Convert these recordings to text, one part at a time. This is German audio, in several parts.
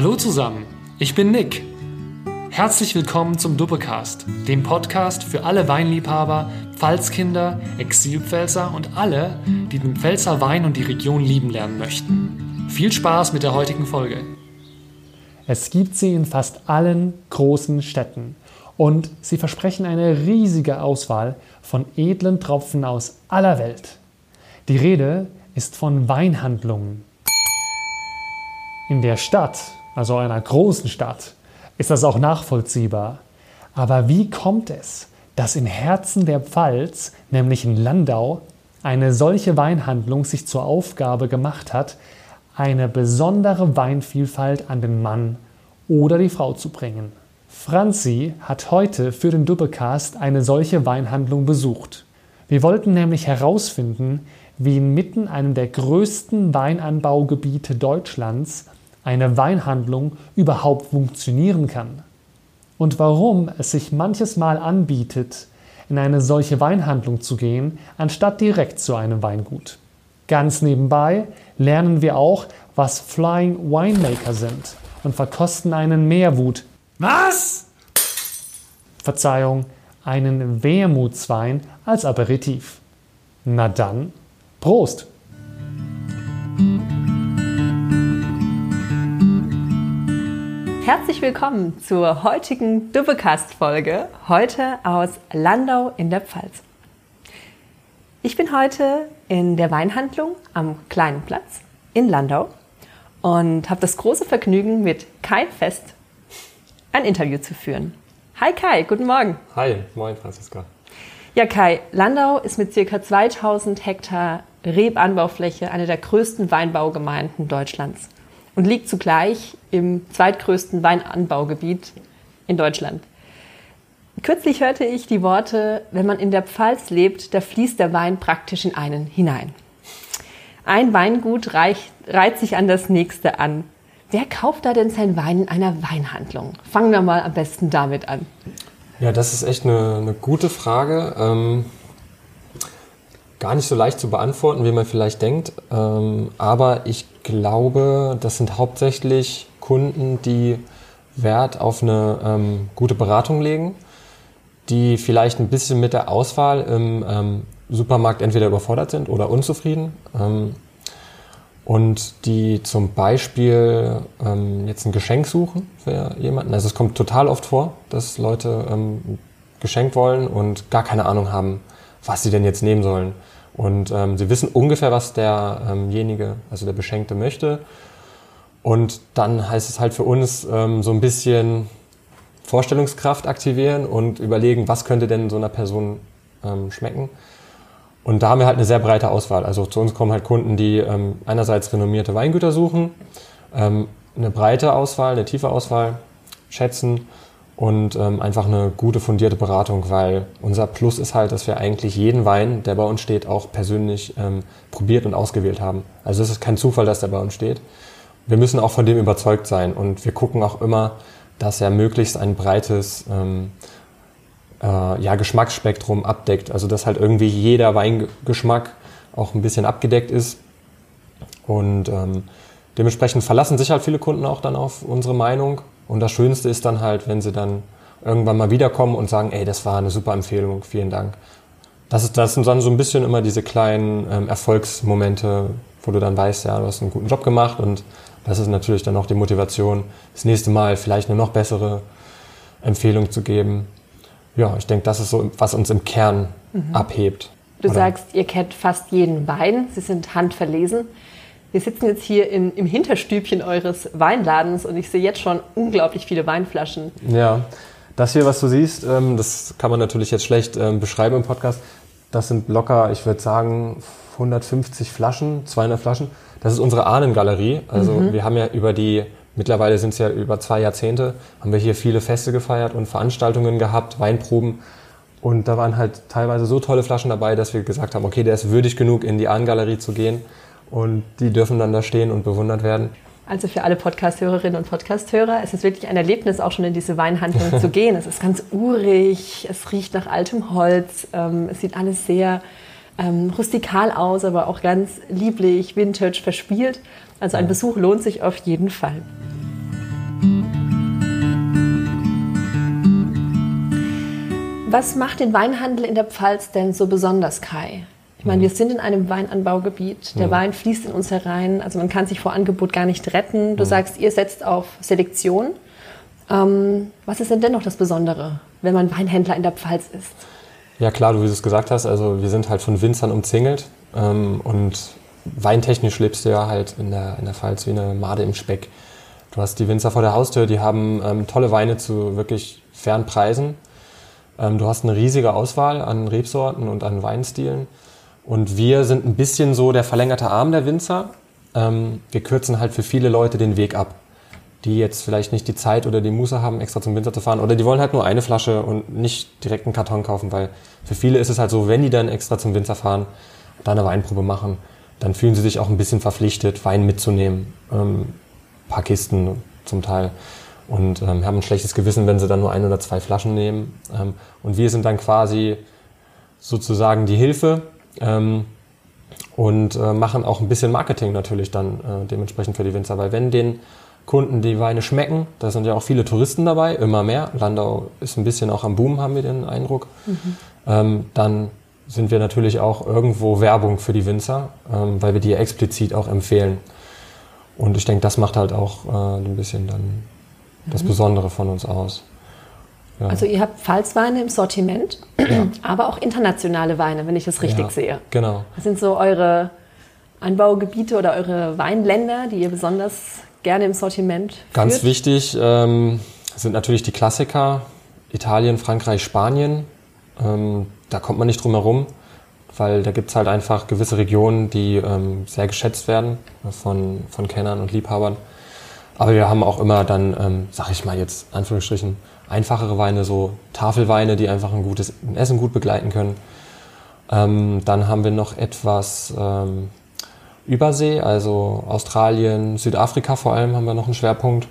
Hallo zusammen, ich bin Nick. Herzlich willkommen zum Duppecast, dem Podcast für alle Weinliebhaber, Pfalzkinder, Exilpfälzer und alle, die den Pfälzer Wein und die Region lieben lernen möchten. Viel Spaß mit der heutigen Folge. Es gibt sie in fast allen großen Städten und sie versprechen eine riesige Auswahl von edlen Tropfen aus aller Welt. Die Rede ist von Weinhandlungen. In der Stadt, also einer großen Stadt, ist das auch nachvollziehbar. Aber wie kommt es, dass im Herzen der Pfalz, nämlich in Landau, eine solche Weinhandlung sich zur Aufgabe gemacht hat, eine besondere Weinvielfalt an den Mann oder die Frau zu bringen? Franzi hat heute für den Doppelcast eine solche Weinhandlung besucht. Wir wollten nämlich herausfinden, wie inmitten einem der größten Weinanbaugebiete Deutschlands eine Weinhandlung überhaupt funktionieren kann. Und warum es sich manches Mal anbietet, in eine solche Weinhandlung zu gehen, anstatt direkt zu einem Weingut. Ganz nebenbei lernen wir auch, was Flying Winemaker sind und verkosten einen Meerwut. Was? Verzeihung, einen Wermutswein als Aperitif. Na dann, Prost! Herzlich willkommen zur heutigen Dubbecast-Folge, heute aus Landau in der Pfalz. Ich bin heute in der Weinhandlung am Kleinen Platz in Landau und habe das große Vergnügen, mit Kai Fest ein Interview zu führen. Hi Kai, guten Morgen. Hi, moin Franziska. Ja Kai, Landau ist mit ca. 2000 Hektar Rebanbaufläche eine der größten Weinbaugemeinden Deutschlands und liegt zugleich im zweitgrößten Weinanbaugebiet in Deutschland. Kürzlich hörte ich die Worte, wenn man in der Pfalz lebt, da fließt der Wein praktisch in einen hinein. Ein Weingut reicht, reiht sich an das nächste an. Wer kauft da denn sein Wein in einer Weinhandlung? Fangen wir mal am besten damit an. Ja, das ist echt eine, eine gute Frage. Ähm, gar nicht so leicht zu beantworten, wie man vielleicht denkt. Ähm, aber ich glaube, das sind hauptsächlich Kunden, die Wert auf eine ähm, gute Beratung legen, die vielleicht ein bisschen mit der Auswahl im ähm, Supermarkt entweder überfordert sind oder unzufrieden. Und die zum Beispiel jetzt ein Geschenk suchen für jemanden. Also es kommt total oft vor, dass Leute geschenkt wollen und gar keine Ahnung haben, was sie denn jetzt nehmen sollen. Und ähm, sie wissen ungefähr, was derjenige, also der Beschenkte möchte. Und dann heißt es halt für uns ähm, so ein bisschen Vorstellungskraft aktivieren und überlegen, was könnte denn so einer Person ähm, schmecken. Und da haben wir halt eine sehr breite Auswahl. Also zu uns kommen halt Kunden, die ähm, einerseits renommierte Weingüter suchen, ähm, eine breite Auswahl, eine tiefe Auswahl schätzen und ähm, einfach eine gute fundierte Beratung, weil unser Plus ist halt, dass wir eigentlich jeden Wein, der bei uns steht, auch persönlich ähm, probiert und ausgewählt haben. Also es ist kein Zufall, dass der bei uns steht. Wir müssen auch von dem überzeugt sein und wir gucken auch immer, dass er möglichst ein breites ähm, äh, ja, Geschmacksspektrum abdeckt. Also dass halt irgendwie jeder Weingeschmack auch ein bisschen abgedeckt ist. Und ähm, dementsprechend verlassen sich halt viele Kunden auch dann auf unsere Meinung. Und das Schönste ist dann halt, wenn sie dann irgendwann mal wiederkommen und sagen, ey, das war eine super Empfehlung, vielen Dank. Das, ist, das sind dann so ein bisschen immer diese kleinen ähm, Erfolgsmomente, wo du dann weißt, ja, du hast einen guten Job gemacht und das ist natürlich dann auch die Motivation, das nächste Mal vielleicht eine noch bessere Empfehlung zu geben ja, ich denke, das ist so, was uns im Kern mhm. abhebt. Du Oder? sagst, ihr kennt fast jeden Wein, sie sind handverlesen. Wir sitzen jetzt hier in, im Hinterstübchen eures Weinladens und ich sehe jetzt schon unglaublich viele Weinflaschen. Ja, das hier, was du siehst, ähm, das kann man natürlich jetzt schlecht ähm, beschreiben im Podcast. Das sind locker, ich würde sagen, 150 Flaschen, 200 Flaschen. Das ist unsere Ahnengalerie. Also mhm. wir haben ja über die Mittlerweile sind es ja über zwei Jahrzehnte, haben wir hier viele Feste gefeiert und Veranstaltungen gehabt, Weinproben. Und da waren halt teilweise so tolle Flaschen dabei, dass wir gesagt haben, okay, der ist würdig genug, in die Ahnengalerie zu gehen und die dürfen dann da stehen und bewundert werden. Also für alle Podcasthörerinnen und Podcasthörer, es ist wirklich ein Erlebnis, auch schon in diese Weinhandlung zu gehen. Es ist ganz urig, es riecht nach altem Holz, ähm, es sieht alles sehr ähm, rustikal aus, aber auch ganz lieblich, vintage, verspielt. Also ein Besuch lohnt sich auf jeden Fall. Was macht den Weinhandel in der Pfalz denn so besonders, Kai? Ich meine, wir sind in einem Weinanbaugebiet. Der Wein fließt in uns herein. Also man kann sich vor Angebot gar nicht retten. Du sagst, ihr setzt auf Selektion. Ähm, was ist denn dennoch das Besondere, wenn man Weinhändler in der Pfalz ist? Ja klar, du wie du es gesagt hast, also wir sind halt von Winzern umzingelt ähm, und weintechnisch lebst du ja halt in der, in der Pfalz wie eine Made im Speck. Du hast die Winzer vor der Haustür, die haben ähm, tolle Weine zu wirklich fairen Preisen. Ähm, du hast eine riesige Auswahl an Rebsorten und an Weinstilen. Und wir sind ein bisschen so der verlängerte Arm der Winzer. Ähm, wir kürzen halt für viele Leute den Weg ab, die jetzt vielleicht nicht die Zeit oder die Muße haben, extra zum Winzer zu fahren. Oder die wollen halt nur eine Flasche und nicht direkt einen Karton kaufen, weil für viele ist es halt so, wenn die dann extra zum Winzer fahren, da eine Weinprobe machen, dann fühlen sie sich auch ein bisschen verpflichtet, Wein mitzunehmen. Ähm, paar Kisten zum Teil. Und ähm, haben ein schlechtes Gewissen, wenn sie dann nur ein oder zwei Flaschen nehmen. Ähm, und wir sind dann quasi sozusagen die Hilfe, ähm, und äh, machen auch ein bisschen Marketing natürlich dann äh, dementsprechend für die Winzer, weil wenn den Kunden die Weine schmecken, da sind ja auch viele Touristen dabei, immer mehr, Landau ist ein bisschen auch am Boom, haben wir den Eindruck, mhm. ähm, dann sind wir natürlich auch irgendwo Werbung für die Winzer, ähm, weil wir die explizit auch empfehlen. Und ich denke, das macht halt auch äh, ein bisschen dann mhm. das Besondere von uns aus. Ja. Also ihr habt Pfalzweine im Sortiment, ja. aber auch internationale Weine, wenn ich das richtig ja, sehe. Genau. Was sind so eure Anbaugebiete oder eure Weinländer, die ihr besonders gerne im Sortiment führt? Ganz wichtig ähm, sind natürlich die Klassiker, Italien, Frankreich, Spanien. Ähm, da kommt man nicht drum herum, weil da gibt es halt einfach gewisse Regionen, die ähm, sehr geschätzt werden von, von Kennern und Liebhabern. Aber wir haben auch immer dann, ähm, sag ich mal jetzt, Anführungsstrichen, einfachere Weine, so Tafelweine, die einfach ein gutes Essen gut begleiten können. Ähm, dann haben wir noch etwas ähm, Übersee, also Australien, Südafrika vor allem haben wir noch einen Schwerpunkt,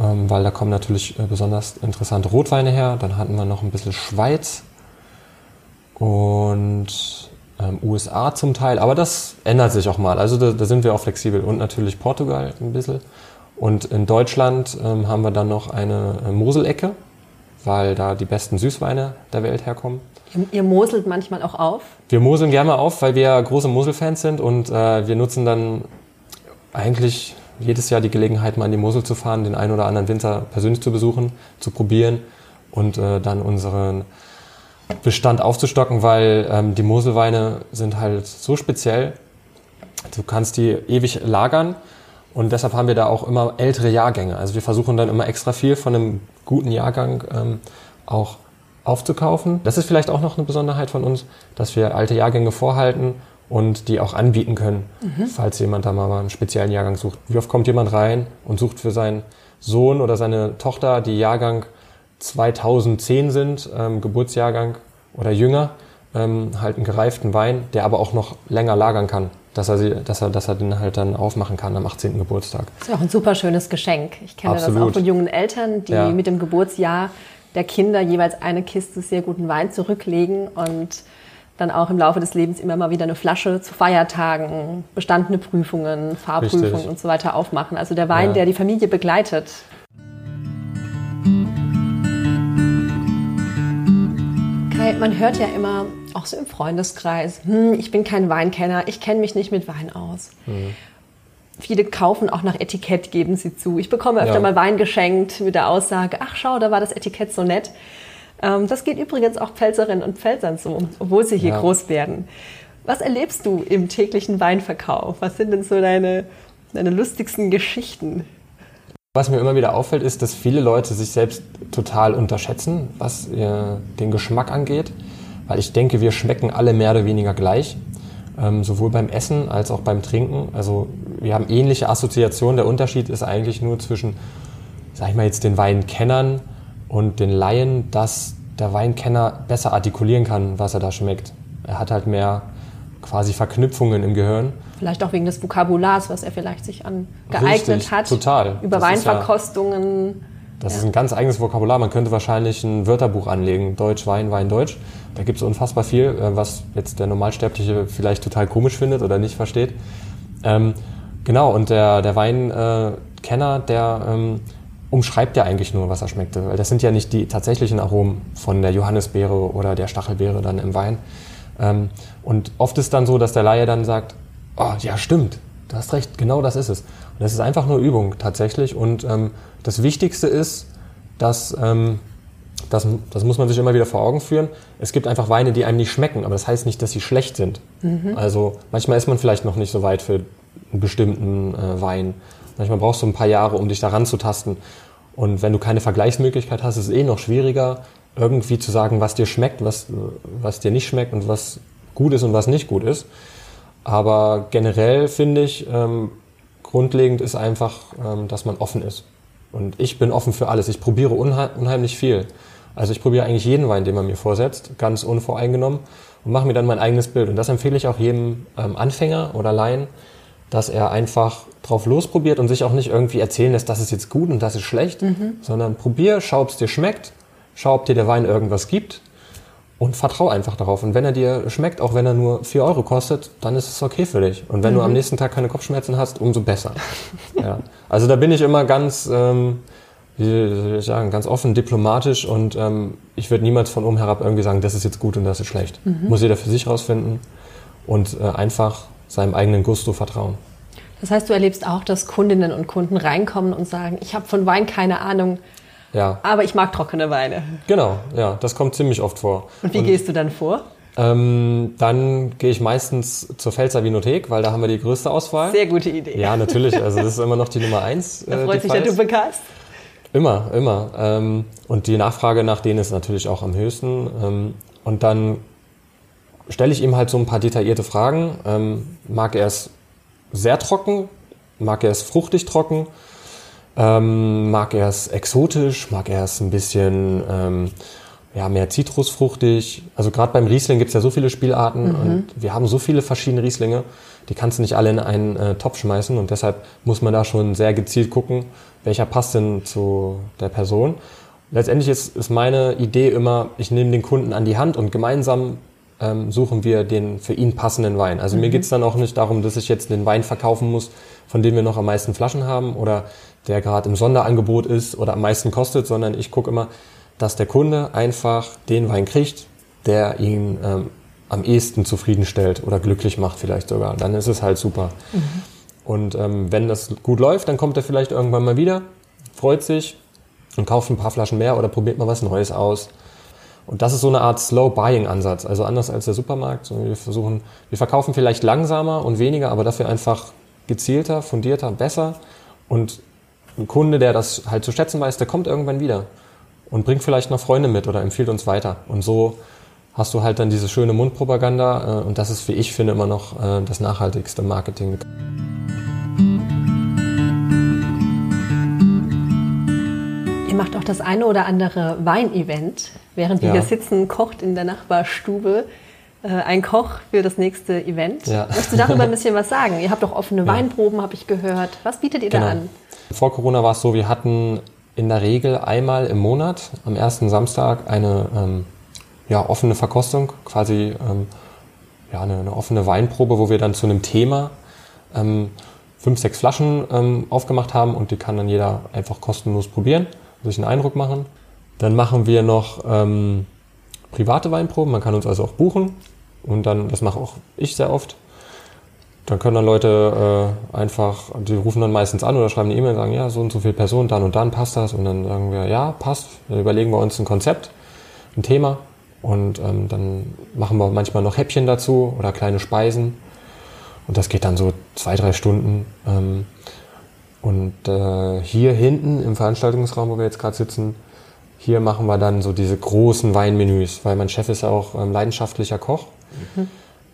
ähm, weil da kommen natürlich äh, besonders interessante Rotweine her. Dann hatten wir noch ein bisschen Schweiz und ähm, USA zum Teil, aber das ändert sich auch mal. Also da, da sind wir auch flexibel und natürlich Portugal ein bisschen. Und in Deutschland ähm, haben wir dann noch eine äh, Moselecke, weil da die besten Süßweine der Welt herkommen. Ihr moselt manchmal auch auf? Wir moseln gerne auf, weil wir große Moselfans sind und äh, wir nutzen dann eigentlich jedes Jahr die Gelegenheit, mal in die Mosel zu fahren, den einen oder anderen Winter persönlich zu besuchen, zu probieren und äh, dann unseren Bestand aufzustocken, weil ähm, die Moselweine sind halt so speziell. Du kannst die ewig lagern und deshalb haben wir da auch immer ältere Jahrgänge. Also wir versuchen dann immer extra viel von einem guten Jahrgang ähm, auch aufzukaufen. Das ist vielleicht auch noch eine Besonderheit von uns, dass wir alte Jahrgänge vorhalten und die auch anbieten können, mhm. falls jemand da mal einen speziellen Jahrgang sucht. Wie oft kommt jemand rein und sucht für seinen Sohn oder seine Tochter, die Jahrgang 2010 sind, ähm, Geburtsjahrgang oder jünger, ähm, halt einen gereiften Wein, der aber auch noch länger lagern kann dass er, sie, dass, er, dass er den halt dann aufmachen kann am 18. Geburtstag. Das ist auch ein super schönes Geschenk. Ich kenne Absolut. das auch von jungen Eltern, die ja. mit dem Geburtsjahr der Kinder jeweils eine Kiste sehr guten Wein zurücklegen und dann auch im Laufe des Lebens immer mal wieder eine Flasche zu Feiertagen, bestandene Prüfungen, Fahrprüfungen Richtig. und so weiter aufmachen. Also der Wein, ja. der die Familie begleitet. Kai, man hört ja immer, auch so im Freundeskreis, hm, ich bin kein Weinkenner, ich kenne mich nicht mit Wein aus. Mhm. Viele kaufen auch nach Etikett, geben sie zu. Ich bekomme öfter ja. mal Wein geschenkt mit der Aussage, ach schau, da war das Etikett so nett. Ähm, das geht übrigens auch Pfälzerinnen und Pfälzern so, obwohl sie hier ja. groß werden. Was erlebst du im täglichen Weinverkauf? Was sind denn so deine, deine lustigsten Geschichten? Was mir immer wieder auffällt, ist, dass viele Leute sich selbst total unterschätzen, was den Geschmack angeht weil ich denke, wir schmecken alle mehr oder weniger gleich, ähm, sowohl beim Essen als auch beim Trinken. Also wir haben ähnliche Assoziationen. Der Unterschied ist eigentlich nur zwischen, sag ich mal jetzt, den Weinkennern und den Laien, dass der Weinkenner besser artikulieren kann, was er da schmeckt. Er hat halt mehr quasi Verknüpfungen im Gehirn. Vielleicht auch wegen des Vokabulars, was er vielleicht sich angeeignet Richtig, hat. Total. Über das Weinverkostungen. Das ja. ist ein ganz eigenes Vokabular. Man könnte wahrscheinlich ein Wörterbuch anlegen. Deutsch, Wein, Wein, Deutsch. Da gibt es unfassbar viel, äh, was jetzt der Normalsterbliche vielleicht total komisch findet oder nicht versteht. Ähm, genau, und der, der Weinkenner, der ähm, umschreibt ja eigentlich nur, was er schmeckte. Weil das sind ja nicht die tatsächlichen Aromen von der Johannisbeere oder der Stachelbeere dann im Wein. Ähm, und oft ist dann so, dass der Laie dann sagt, oh, ja stimmt, du hast recht, genau das ist es. Und das ist einfach nur Übung tatsächlich. Und ähm, das Wichtigste ist, dass, ähm, das, das muss man sich immer wieder vor Augen führen, es gibt einfach Weine, die einem nicht schmecken, aber das heißt nicht, dass sie schlecht sind. Mhm. Also manchmal ist man vielleicht noch nicht so weit für einen bestimmten äh, Wein. Manchmal brauchst du ein paar Jahre, um dich daran zu tasten. Und wenn du keine Vergleichsmöglichkeit hast, ist es eh noch schwieriger, irgendwie zu sagen, was dir schmeckt, was, was dir nicht schmeckt und was gut ist und was nicht gut ist. Aber generell finde ich, ähm, grundlegend ist einfach, ähm, dass man offen ist. Und ich bin offen für alles. Ich probiere unheim unheimlich viel. Also ich probiere eigentlich jeden Wein, den man mir vorsetzt, ganz unvoreingenommen und mache mir dann mein eigenes Bild. Und das empfehle ich auch jedem ähm, Anfänger oder Laien, dass er einfach drauf losprobiert und sich auch nicht irgendwie erzählen lässt, das ist jetzt gut und das ist schlecht, mhm. sondern probier, schau, ob es dir schmeckt, schau, ob dir der Wein irgendwas gibt und vertrau einfach darauf. Und wenn er dir schmeckt, auch wenn er nur 4 Euro kostet, dann ist es okay für dich. Und wenn mhm. du am nächsten Tag keine Kopfschmerzen hast, umso besser. ja. Also da bin ich immer ganz, ähm, wie soll ich sagen, ganz offen, diplomatisch und ähm, ich würde niemals von oben herab irgendwie sagen, das ist jetzt gut und das ist schlecht. Mhm. Muss jeder für sich rausfinden und äh, einfach seinem eigenen Gusto vertrauen. Das heißt, du erlebst auch, dass Kundinnen und Kunden reinkommen und sagen, ich habe von Wein keine Ahnung, ja. Aber ich mag trockene Weine. Genau, ja, das kommt ziemlich oft vor. Und wie Und, gehst du dann vor? Ähm, dann gehe ich meistens zur Pfälzer Vinothek, weil da haben wir die größte Auswahl. Sehr gute Idee. Ja, natürlich. Also das ist immer noch die Nummer eins. Da äh, freut sich der Duppekast. Immer, immer. Ähm, und die Nachfrage nach denen ist natürlich auch am höchsten. Ähm, und dann stelle ich ihm halt so ein paar detaillierte Fragen. Ähm, mag er es sehr trocken? Mag er es fruchtig trocken? Ähm, mag er es exotisch? Mag er es ein bisschen ähm, ja, mehr zitrusfruchtig? Also gerade beim Riesling gibt es ja so viele Spielarten mhm. und wir haben so viele verschiedene Rieslinge, die kannst du nicht alle in einen äh, Topf schmeißen und deshalb muss man da schon sehr gezielt gucken, welcher passt denn zu der Person. Letztendlich ist, ist meine Idee immer, ich nehme den Kunden an die Hand und gemeinsam ähm, suchen wir den für ihn passenden Wein. Also mhm. mir geht es dann auch nicht darum, dass ich jetzt den Wein verkaufen muss, von dem wir noch am meisten Flaschen haben oder der gerade im Sonderangebot ist oder am meisten kostet, sondern ich gucke immer, dass der Kunde einfach den Wein kriegt, der ihn ähm, am ehesten zufriedenstellt oder glücklich macht vielleicht sogar. Dann ist es halt super. Mhm. Und ähm, wenn das gut läuft, dann kommt er vielleicht irgendwann mal wieder, freut sich und kauft ein paar Flaschen mehr oder probiert mal was Neues aus. Und das ist so eine Art Slow-Buying-Ansatz. Also anders als der Supermarkt. Wir versuchen, wir verkaufen vielleicht langsamer und weniger, aber dafür einfach gezielter, fundierter, besser. Und ein Kunde, der das halt zu schätzen weiß, der kommt irgendwann wieder und bringt vielleicht noch Freunde mit oder empfiehlt uns weiter. Und so hast du halt dann diese schöne Mundpropaganda äh, und das ist, wie ich finde, immer noch äh, das nachhaltigste Marketing. Ihr macht auch das eine oder andere Weinevent. Während wir ja. hier sitzen, kocht in der Nachbarstube ein Koch für das nächste Event. Ja. Möchtest du darüber ein bisschen was sagen? Ihr habt doch offene ja. Weinproben, habe ich gehört. Was bietet ihr genau. da an? Vor Corona war es so, wir hatten in der Regel einmal im Monat am ersten Samstag eine ähm, ja, offene Verkostung, quasi ähm, ja, eine, eine, offene Weinprobe, wo wir dann zu einem Thema ähm, fünf, sechs Flaschen ähm, aufgemacht haben und die kann dann jeder einfach kostenlos probieren, sich einen Eindruck machen. Dann machen wir noch ähm, private Weinproben, man kann uns also auch buchen und dann, das mache auch ich sehr oft, dann können dann Leute äh, einfach, die rufen dann meistens an oder schreiben eine E-Mail und sagen, ja, so und so viele Personen, dann und dann passt das. Und dann sagen wir, ja, passt. Dann überlegen wir uns ein Konzept, ein Thema. Und ähm, dann machen wir manchmal noch Häppchen dazu oder kleine Speisen. Und das geht dann so zwei, drei Stunden. Ähm, und äh, hier hinten im Veranstaltungsraum, wo wir jetzt gerade sitzen, hier machen wir dann so diese großen Weinmenüs, weil mein Chef ist ja auch ähm, leidenschaftlicher Koch. Mhm.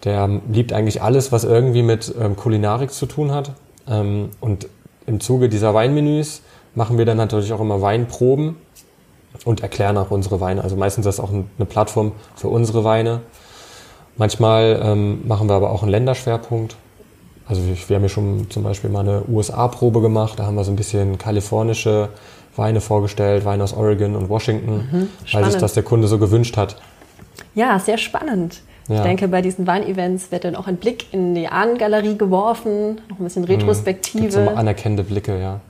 Der liebt eigentlich alles, was irgendwie mit ähm, Kulinarik zu tun hat. Ähm, und im Zuge dieser Weinmenüs machen wir dann natürlich auch immer Weinproben und erklären auch unsere Weine. Also meistens ist das auch eine Plattform für unsere Weine. Manchmal ähm, machen wir aber auch einen Länderschwerpunkt. Also wir haben ja schon zum Beispiel mal eine USA-Probe gemacht. Da haben wir so ein bisschen kalifornische Weine vorgestellt, Weine aus Oregon und Washington, mhm, weil sich das der Kunde so gewünscht hat. Ja, sehr spannend. Ja. Ich denke, bei diesen Weinevents wird dann auch ein Blick in die Ahnengalerie geworfen, noch ein bisschen Retrospektive. Mhm. So anerkennende Blicke, ja.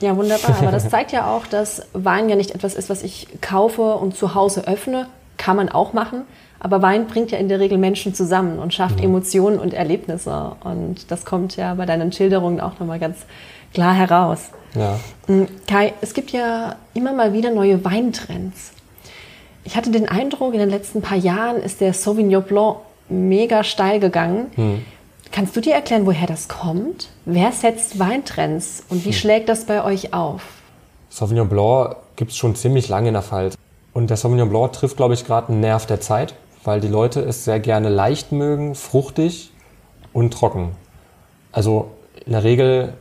Ja, wunderbar. Aber das zeigt ja auch, dass Wein ja nicht etwas ist, was ich kaufe und zu Hause öffne. Kann man auch machen. Aber Wein bringt ja in der Regel Menschen zusammen und schafft mhm. Emotionen und Erlebnisse. Und das kommt ja bei deinen Schilderungen auch nochmal ganz klar heraus. Ja. Mm, Kai, es gibt ja immer mal wieder neue Weintrends. Ich hatte den Eindruck, in den letzten paar Jahren ist der Sauvignon Blanc mega steil gegangen. Mhm. Kannst du dir erklären, woher das kommt? Wer setzt Weintrends und wie hm. schlägt das bei euch auf? Sauvignon Blanc gibt es schon ziemlich lange in der Pfalz. Und der Sauvignon Blanc trifft, glaube ich, gerade einen Nerv der Zeit weil die Leute es sehr gerne leicht mögen, fruchtig und trocken. Also in der Regel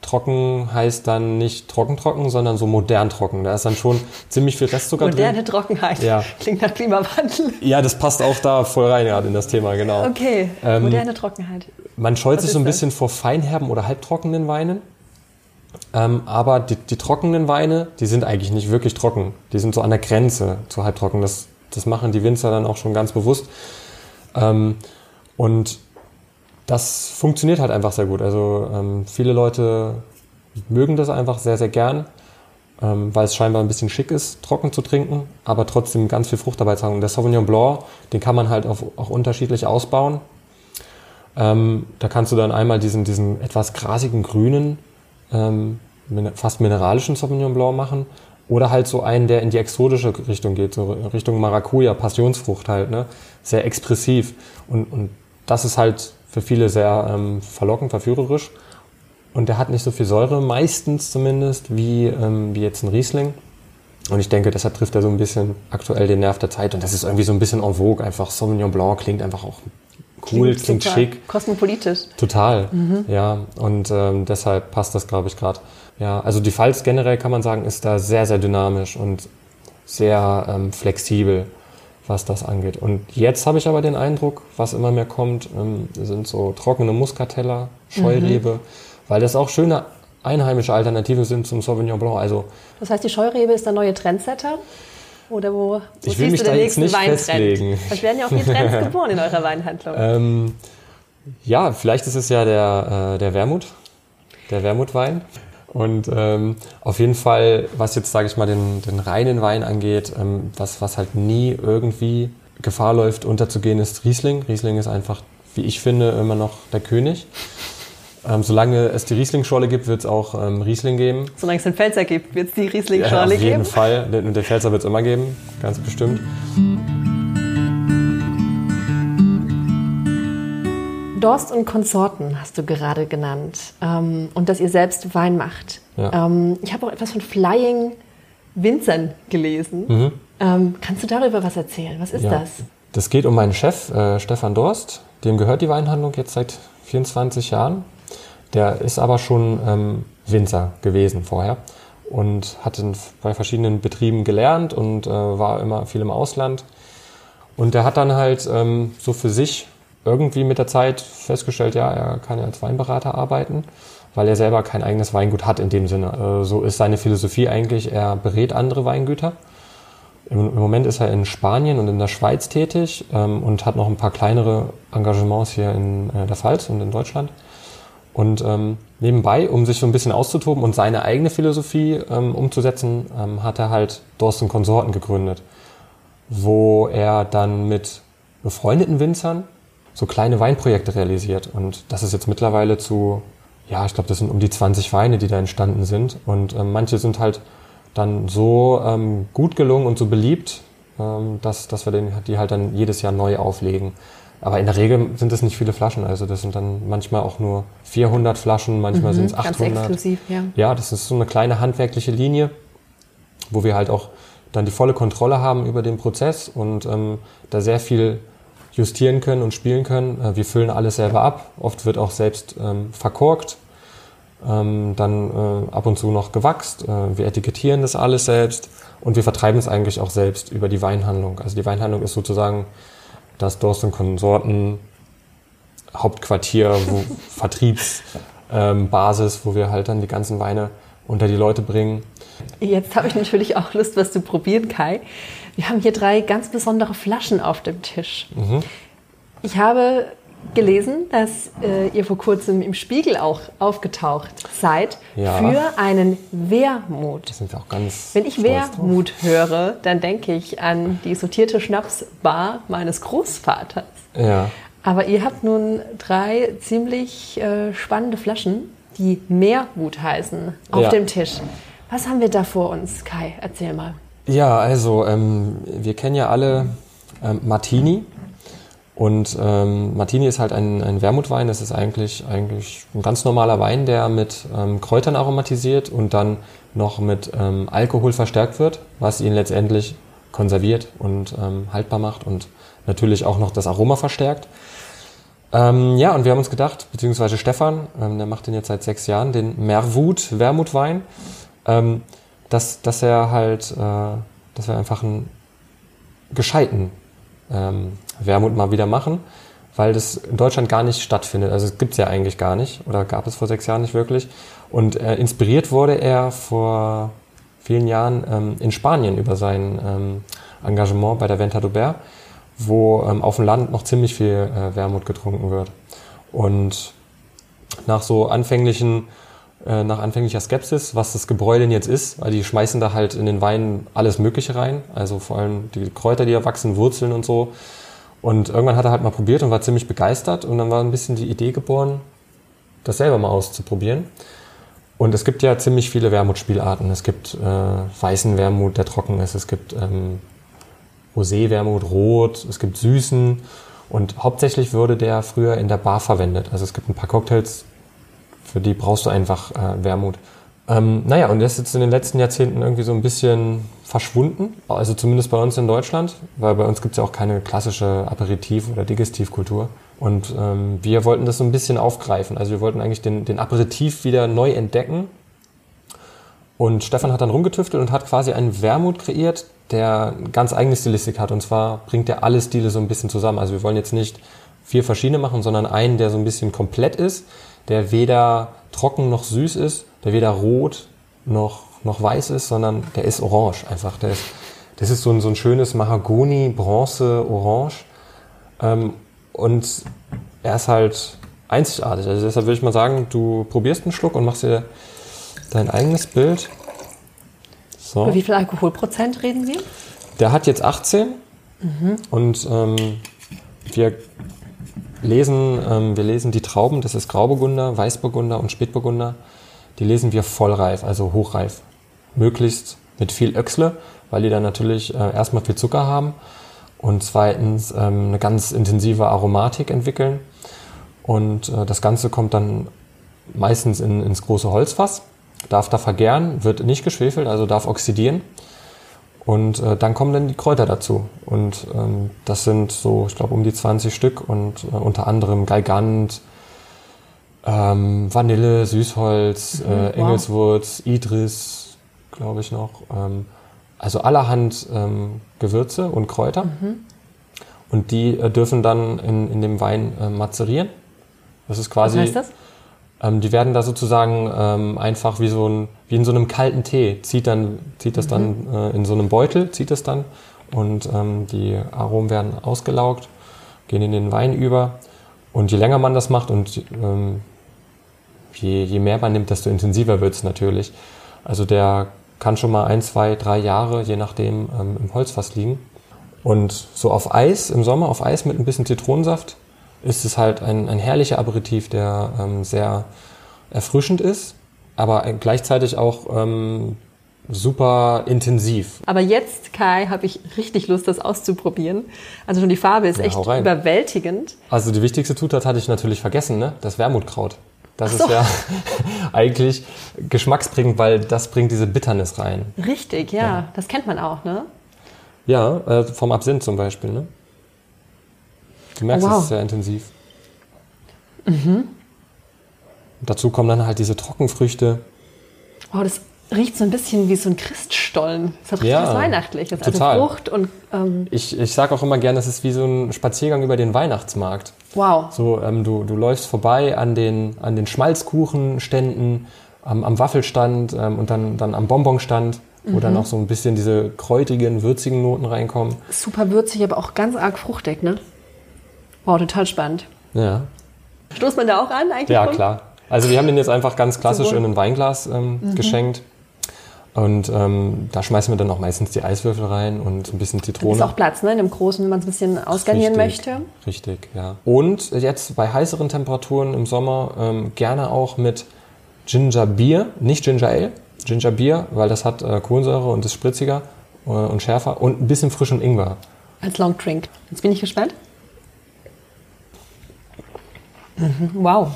trocken heißt dann nicht trocken trocken, sondern so modern trocken. Da ist dann schon ziemlich viel Restzucker Moderne drin. Moderne Trockenheit. Ja. Klingt nach Klimawandel. Ja, das passt auch da voll rein gerade in das Thema, genau. Okay, ähm, moderne Trockenheit. Man scheut Was sich so ein bisschen das? vor feinherben oder halbtrockenen Weinen. Ähm, aber die, die, trockenen Weine, die sind eigentlich nicht wirklich trocken. Die sind so an der Grenze zu halbtrocken. Das das machen die Winzer dann auch schon ganz bewusst. Ähm, und das funktioniert halt einfach sehr gut. Also ähm, viele Leute mögen das einfach sehr, sehr gern, ähm, weil es scheinbar ein bisschen schick ist, trocken zu trinken, aber trotzdem ganz viel Frucht dabei zu haben. Und der Sauvignon Blanc, den kann man halt auf, auch unterschiedlich ausbauen. Ähm, da kannst du dann einmal diesen, diesen etwas grasigen grünen, ähm, fast mineralischen Sauvignon Blanc machen oder halt so einen, der in die exotische Richtung geht, so Richtung Maracuja, Passionsfrucht halt, ne? Sehr expressiv. Und, und das ist halt für viele sehr ähm, verlockend, verführerisch. Und der hat nicht so viel Säure, meistens zumindest, wie, ähm, wie jetzt ein Riesling. Und ich denke, deshalb trifft er so ein bisschen aktuell den Nerv der Zeit. Und das ist irgendwie so ein bisschen en vogue. Einfach Sauvignon Blanc klingt einfach auch cool, klingt, klingt schick. Kosmopolitisch. Total, mhm. ja. Und ähm, deshalb passt das, glaube ich, gerade. Ja, also die Pfalz generell kann man sagen, ist da sehr, sehr dynamisch und sehr ähm, flexibel, was das angeht. Und jetzt habe ich aber den Eindruck, was immer mehr kommt, ähm, sind so trockene Muscatella, Scheurebe, mhm. weil das auch schöne einheimische Alternativen sind zum Sauvignon Blanc. Also, das heißt, die Scheurebe ist der neue Trendsetter? Oder wo, wo ich will mich da jetzt nicht Weintrend? festlegen. Es werden ja auch viele Trends geboren in eurer Weinhandlung. Ähm, ja, vielleicht ist es ja der, äh, der Wermut, der Wermutwein. Und ähm, auf jeden Fall, was jetzt, sage ich mal, den, den reinen Wein angeht, ähm, was, was halt nie irgendwie Gefahr läuft, unterzugehen, ist Riesling. Riesling ist einfach, wie ich finde, immer noch der König. Ähm, solange es die Riesling-Schorle gibt, wird es auch ähm, Riesling geben. Solange es den Pfälzer gibt, wird es die Riesling-Schorle geben? Auf jeden Fall. Den, den Pfälzer wird es immer geben, ganz bestimmt. Dorst und Konsorten hast du gerade genannt ähm, und dass ihr selbst Wein macht. Ja. Ähm, ich habe auch etwas von Flying Winzern gelesen. Mhm. Ähm, kannst du darüber was erzählen? Was ist ja. das? Das geht um meinen Chef, äh, Stefan Dorst. Dem gehört die Weinhandlung jetzt seit 24 Jahren. Der ist aber schon ähm, Winzer gewesen vorher und hat in, bei verschiedenen Betrieben gelernt und äh, war immer viel im Ausland. Und der hat dann halt ähm, so für sich irgendwie mit der Zeit festgestellt, ja, er kann ja als Weinberater arbeiten, weil er selber kein eigenes Weingut hat in dem Sinne. Äh, so ist seine Philosophie eigentlich, er berät andere Weingüter. Im, Moment ist er in Spanien und in der Schweiz tätig ähm, und hat noch ein paar kleinere Engagements hier in äh, der Pfalz und in Deutschland. Und ähm, nebenbei, um sich so ein bisschen auszutoben und seine eigene Philosophie ähm, umzusetzen, hat er halt Dorsten Konsorten gegründet, wo er dann mit befreundeten Winzern so kleine Weinprojekte realisiert. Und das ist jetzt mittlerweile zu, ja, ich glaube, das sind um die 20 Weine, die da entstanden sind. Und ähm, manche sind halt dann so ähm, gut gelungen und so beliebt, ähm, dass, dass wir den, die halt dann jedes Jahr neu auflegen. Aber in der Regel sind es nicht viele Flaschen. Also das sind dann manchmal auch nur 400 Flaschen, manchmal mhm, sind es 800. Ganz exklusiv, ja. Ja, das ist so eine kleine handwerkliche Linie, wo wir halt auch dann die volle Kontrolle haben über den Prozess und ähm, da sehr viel justieren können und spielen können. Äh, wir füllen alles selber ab. Oft wird auch selbst ähm, verkorkt, ähm, dann äh, ab und zu noch gewachst. Äh, wir etikettieren das alles selbst und wir vertreiben es eigentlich auch selbst über die Weinhandlung. Also die Weinhandlung ist sozusagen das Dorst und Konsorten Hauptquartier, wo Vertriebsbasis, ähm, wo wir halt dann die ganzen Weine unter die Leute bringen. Jetzt habe ich natürlich auch Lust, was zu probieren, Kai. Wir haben hier drei ganz besondere Flaschen auf dem Tisch. Mhm. Ich habe gelesen, dass äh, ihr vor kurzem im Spiegel auch aufgetaucht seid Ja. für einen Wermut. Da sind auch ganz Wenn ich stolz drauf. Wermut höre, dann denke ich an die sortierte Schnapsbar meines Großvaters. Ja. Aber ihr habt nun drei ziemlich äh, spannende Flaschen, die Meermut heißen, auf Ja. dem Tisch. Was haben wir da vor uns, Kai? Erzähl mal. Ja, also ähm, wir kennen ja alle ähm, Martini. Und ähm, Martini ist halt ein, ein Wermutwein. Das ist eigentlich, eigentlich ein ganz normaler Wein, der mit ähm, Kräutern aromatisiert und dann noch mit ähm, Alkohol verstärkt wird, was ihn letztendlich konserviert und ähm, haltbar macht und natürlich auch noch das Aroma verstärkt. Ähm, ja, und wir haben uns gedacht, beziehungsweise Stefan, ähm, der macht den jetzt seit sechs Jahren, den Merwut Wermutwein, ähm, dass, dass er halt, äh, dass wir einfach einen gescheiten ähm, Wermut mal wieder machen, weil das in Deutschland gar nicht stattfindet. Also es gibt's ja eigentlich gar nicht oder gab es vor sechs Jahren nicht wirklich. Und äh, inspiriert wurde er vor vielen Jahren ähm, in Spanien über sein ähm, Engagement bei der Venta d'Aubert, wo ähm, auf dem Land noch ziemlich viel äh, Wermut getrunken wird. Und nach so anfänglichen, äh, nach anfänglicher Skepsis, was das Gebräu denn jetzt ist, weil die schmeißen da halt in den Wein alles Mögliche rein, also vor allem die Kräuter, die da wachsen, Wurzeln und so. Und irgendwann hat er halt mal probiert und war ziemlich begeistert und dann war ein bisschen die Idee geboren, das selber mal auszuprobieren. Und es gibt ja ziemlich viele Wermutspielarten. Es gibt äh, weißen Wermut, der trocken ist. Es gibt ähm, Rosé-Wermut, rot. Es gibt süßen. Und hauptsächlich wurde der früher in der Bar verwendet. Also es gibt ein paar Cocktails, für die brauchst du einfach äh, Wermut. Ähm, naja, und das ist jetzt in den letzten Jahrzehnten irgendwie so ein bisschen verschwunden. Also zumindest bei uns in Deutschland, weil bei uns gibt es ja auch keine klassische Aperitif- oder Digestivkultur. Und ähm, wir wollten das so ein bisschen aufgreifen. Also wir wollten eigentlich den, den Aperitif wieder neu entdecken. Und Stefan hat dann rumgetüftelt und hat quasi einen Wermut kreiert, der ganz eigene Stilistik hat. Und zwar bringt er alle Stile so ein bisschen zusammen. Also wir wollen jetzt nicht vier verschiedene machen, sondern einen, der so ein bisschen komplett ist, der weder trocken noch süß ist, der weder rot noch, noch weiß ist, sondern der ist orange einfach. Der ist, das ist so ein, so ein schönes Mahagoni, Bronze, Orange. Ähm, und er ist halt einzigartig. Also deshalb würde ich mal sagen, du probierst einen Schluck und machst dir dein eigenes Bild. So. Über wie viel Alkoholprozent reden wir? Der hat jetzt 18 und ähm, wir lesen, ähm, wir lesen die Trauben, das ist Grauburgunder, Weißburgunder und Spätburgunder, die lesen wir vollreif, also hochreif. Möglichst mit viel Öchsle, weil die dann natürlich äh, erstmal viel Zucker haben und zweitens ähm, eine ganz intensive Aromatik entwickeln. Und äh, das Ganze kommt dann meistens in, ins große Holzfass, darf da vergären, wird nicht geschwefelt, also darf oxidieren. Und äh, dann kommen dann die Kräuter dazu. Und ähm, das sind so, ich glaube, um die 20 Stück und äh, unter anderem Gigant, ähm, Vanille, Süßholz, äh, wow. Engelswurz, Idris, glaube ich noch. Ähm, also allerhand ähm, Gewürze und Kräuter. Und die äh, dürfen dann in, in dem Wein äh, mazerieren. Das ist Was quasi. heißt das? Ähm, die werden da sozusagen ähm, einfach wie so ein, wie in so einem kalten Tee, zieht dann, zieht das dann äh, in so einem Beutel, zieht es dann und ähm, die Aromen werden ausgelaugt, gehen in den Wein über. Und je länger man das macht und ähm, je, je mehr man nimmt, desto intensiver wird es natürlich. Also der kann schon mal ein, zwei, drei Jahre, je nachdem, ähm, im Holzfass liegen. Und so auf Eis, im Sommer auf Eis mit ein bisschen Zitronensaft, ist es halt ein, ein herrlicher Aperitif, der ähm, sehr erfrischend ist, aber gleichzeitig auch ähm, super intensiv. Aber jetzt, Kai, habe ich richtig Lust, das auszuprobieren. Also schon die Farbe ist Ja, echt überwältigend. Also die wichtigste Zutat hatte ich natürlich vergessen, ne? Das Wermutkraut. Das so. ist ja eigentlich geschmacksbringend, weil das bringt diese Bitternis rein. Richtig, ja. Das kennt man auch, ne? Ja, äh, vom Absinth zum Beispiel, ne? Du merkst, Oh, wow. es ist sehr intensiv. Und dazu kommen dann halt diese Trockenfrüchte. Oh, das riecht so ein bisschen wie so ein Christstollen. Das hat richtig Ja, was Weihnachtliches. total. Also Frucht und ähm, Ich, ich sage auch immer gerne, das ist wie so ein Spaziergang über den Weihnachtsmarkt. wow. So, ähm, du, du läufst vorbei an den, an den Schmalzkuchenständen, am, am Waffelstand ähm, und dann, dann am Bonbonstand, wo dann auch so ein bisschen diese kräutrigen, würzigen Noten reinkommen. Super würzig, aber auch ganz arg fruchtig, ne? Wow, total spannend. Ja. Stoßt man da auch an eigentlich? Ja, rum? klar. Also wir haben den jetzt einfach ganz klassisch in ein Weinglas ähm, Mhm. geschenkt. Und ähm, da schmeißen wir dann auch meistens die Eiswürfel rein und ein bisschen Zitrone. Ist auch Platz, ne? In dem großen, wenn man es ein bisschen ausgarnieren Richtig, möchte. Richtig, ja. Und jetzt bei heißeren Temperaturen im Sommer ähm, gerne auch mit Ginger Beer, nicht Ginger Ale, Ginger Beer, weil das hat äh, Kohlensäure und ist spritziger äh, und schärfer und ein bisschen frischen Ingwer. Als Long Drink. Jetzt bin ich gespannt. Mhm, wow.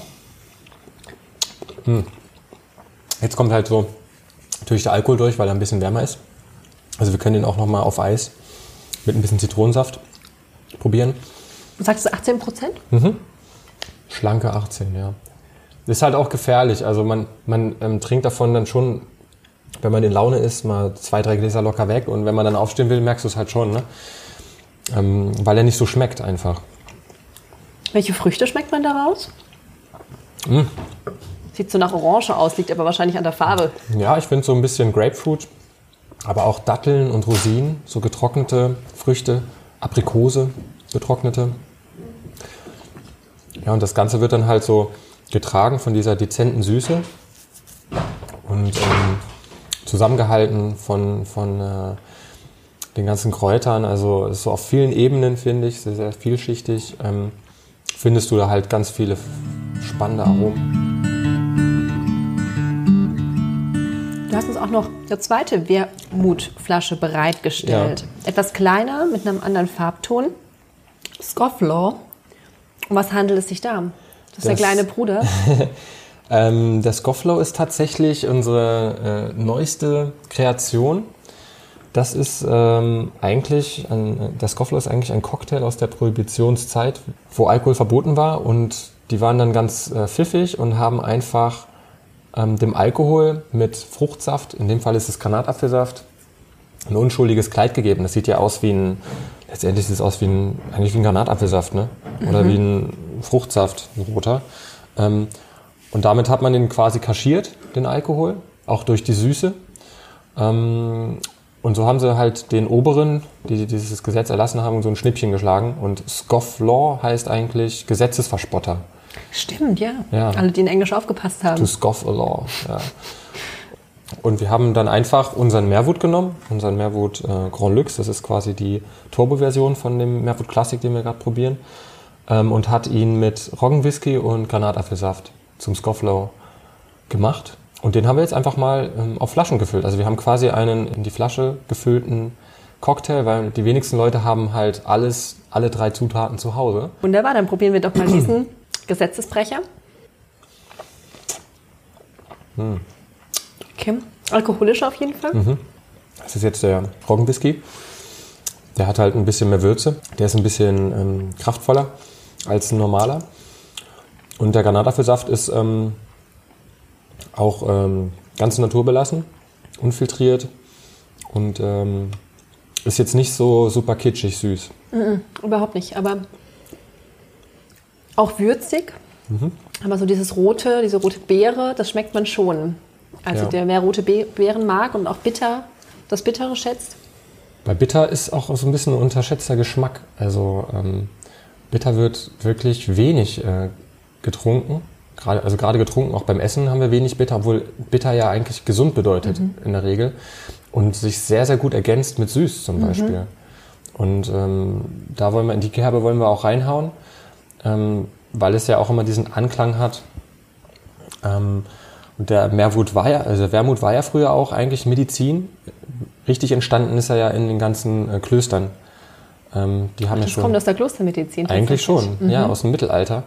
Jetzt kommt halt so natürlich der Alkohol durch, weil er ein bisschen wärmer ist. Also wir können den auch noch mal auf Eis mit ein bisschen Zitronensaft probieren. Du sagst 18 Prozent? Schlanke 18, ja. Ist halt auch gefährlich. Also man, man ähm, trinkt davon dann schon, wenn man in Laune ist, mal zwei, drei Gläser locker weg. Und wenn man dann aufstehen will, merkst du es halt schon, ne? Ähm, weil er nicht so schmeckt einfach. Welche Früchte schmeckt man daraus? Hm. Sieht so nach Orange aus, liegt aber wahrscheinlich an der Farbe. Ja, ich finde so ein bisschen Grapefruit, aber auch Datteln und Rosinen, so getrocknete Früchte, Aprikose, getrocknete. Ja, und das Ganze wird dann halt so getragen von dieser dezenten Süße und ähm, zusammengehalten von, von äh, den ganzen Kräutern. Also ist so auf vielen Ebenen, finde ich, sehr, sehr vielschichtig. Ähm, findest du da halt ganz viele spannende Aromen. Du hast uns auch noch eine zweite Wermutflasche bereitgestellt. Etwas kleiner, mit einem anderen Farbton. Scofflaw. Um was handelt es sich da? Das ist der kleine Bruder. Ähm, der Scofflow ist tatsächlich unsere äh, neueste Kreation. Das ist ähm, eigentlich, ein, der Scofflow ist eigentlich ein Cocktail aus der Prohibitionszeit, wo Alkohol verboten war und die waren dann ganz äh, pfiffig und haben einfach ähm, dem Alkohol mit Fruchtsaft, in dem Fall ist es Granatapfelsaft, ein unschuldiges Kleid gegeben. Das sieht ja aus wie ein, letztendlich sieht es aus wie ein, eigentlich wie ein Granatapfelsaft, ne? Oder wie ein Fruchtsaft, ein roter. Ähm, und damit hat man den quasi kaschiert, den Alkohol, auch durch die Süße. Ähm, und so haben sie halt den Oberen, die dieses Gesetz erlassen haben, so ein Schnippchen geschlagen. Und Scofflaw heißt eigentlich Gesetzesverspotter. Stimmt, ja. Ja. Alle, die in Englisch aufgepasst haben. To scoff a law. Ja. Und wir haben dann einfach unseren Mehrwut genommen, unseren Mehrwut äh, Grand Lux, das ist quasi die Turbo-Version von dem Mehrwut Classic, den wir gerade probieren, ähm, und hat ihn mit Roggenwhisky und Granatapfelsaft zum Scofflaw gemacht. Und den haben wir jetzt einfach mal ähm, auf Flaschen gefüllt. Also wir haben quasi einen in die Flasche gefüllten Cocktail, weil die wenigsten Leute haben halt alles, alle drei Zutaten zu Hause. Wunderbar, dann probieren wir doch mal diesen Gesetzesbrecher. Hm. Okay. Alkoholisch auf jeden Fall. Mhm. Das ist jetzt der Roggenwhisky. Der hat halt ein bisschen mehr Würze. Der ist ein bisschen ähm, kraftvoller als ein normaler. Und der Granatapfelsaft ist ähm, auch ähm, ganz naturbelassen, unfiltriert und ähm, ist jetzt nicht so super kitschig süß. Überhaupt nicht, aber auch würzig. Mhm. Aber so dieses rote, diese rote Beere, das schmeckt man schon. Also Ja. der wer rote Be Beeren mag und auch bitter, das Bittere schätzt. Bei Bitter ist auch so ein bisschen ein unterschätzter Geschmack. Also ähm, Bitter wird wirklich wenig äh, getrunken. Gerade, also gerade getrunken, auch beim Essen haben wir wenig Bitter, obwohl Bitter ja eigentlich gesund bedeutet in der Regel. Und sich sehr, sehr gut ergänzt mit Süß zum Beispiel. Und ähm, da wollen wir, in die Kerbe wollen wir auch reinhauen, ähm, weil es ja auch immer diesen Anklang hat. Ähm, und der Mehrwut war ja, also Wermut war ja früher auch eigentlich Medizin. Richtig entstanden ist er ja in den ganzen äh, Klöstern. Ähm, die haben ja Das schon. kommt aus der Klostermedizin. Eigentlich schon, ja, aus dem Mittelalter.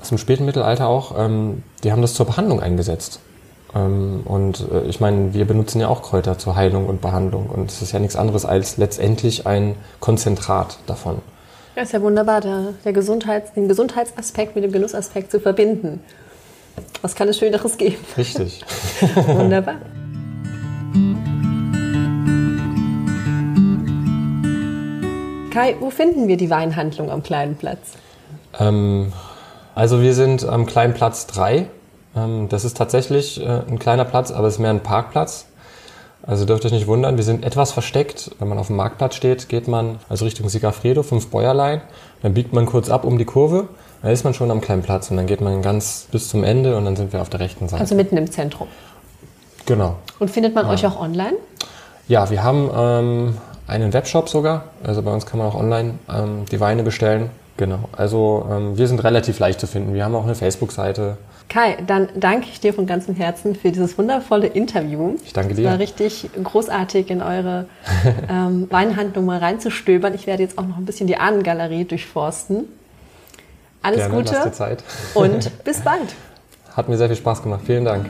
Aus dem späten Mittelalter auch. Ähm, die haben das zur Behandlung eingesetzt. Ähm, und äh, ich meine, wir benutzen ja auch Kräuter zur Heilung und Behandlung. Und es ist ja nichts anderes als letztendlich ein Konzentrat davon. Ja, ist ja wunderbar, der, der Gesundheits-, den Gesundheitsaspekt mit dem Genussaspekt zu verbinden. Was kann es Schöneres geben? Richtig. Wunderbar. Kai, wo finden wir die Weinhandlung am kleinen Platz? Ähm, also wir sind am kleinen Platz 3. Ähm, das ist tatsächlich äh, ein kleiner Platz, aber es ist mehr ein Parkplatz. Also dürft euch nicht wundern, wir sind etwas versteckt. Wenn man auf dem Marktplatz steht, geht man also Richtung Sigafredo, fünf Bäuerlein. Dann biegt man kurz ab um die Kurve. Da ist man schon am kleinen Platz und dann geht man ganz bis zum Ende und dann sind wir auf der rechten Seite. Also mitten im Zentrum. genau. Und findet man euch auch online? Ja, wir haben ähm, einen Webshop sogar. Also bei uns kann man auch online ähm, die Weine bestellen. Genau. Also ähm, wir sind relativ leicht zu finden. Wir haben auch eine Facebook-Seite. Kai, dann danke ich dir von ganzem Herzen für dieses wundervolle Interview. Ich danke Es dir. war richtig großartig, in eure ähm, Weinhandlung mal reinzustöbern. Ich werde jetzt auch noch ein bisschen die Ahnengalerie durchforsten. Alles Gerne, Gute Zeit. und bis bald. Hat mir sehr viel Spaß gemacht. Vielen Dank.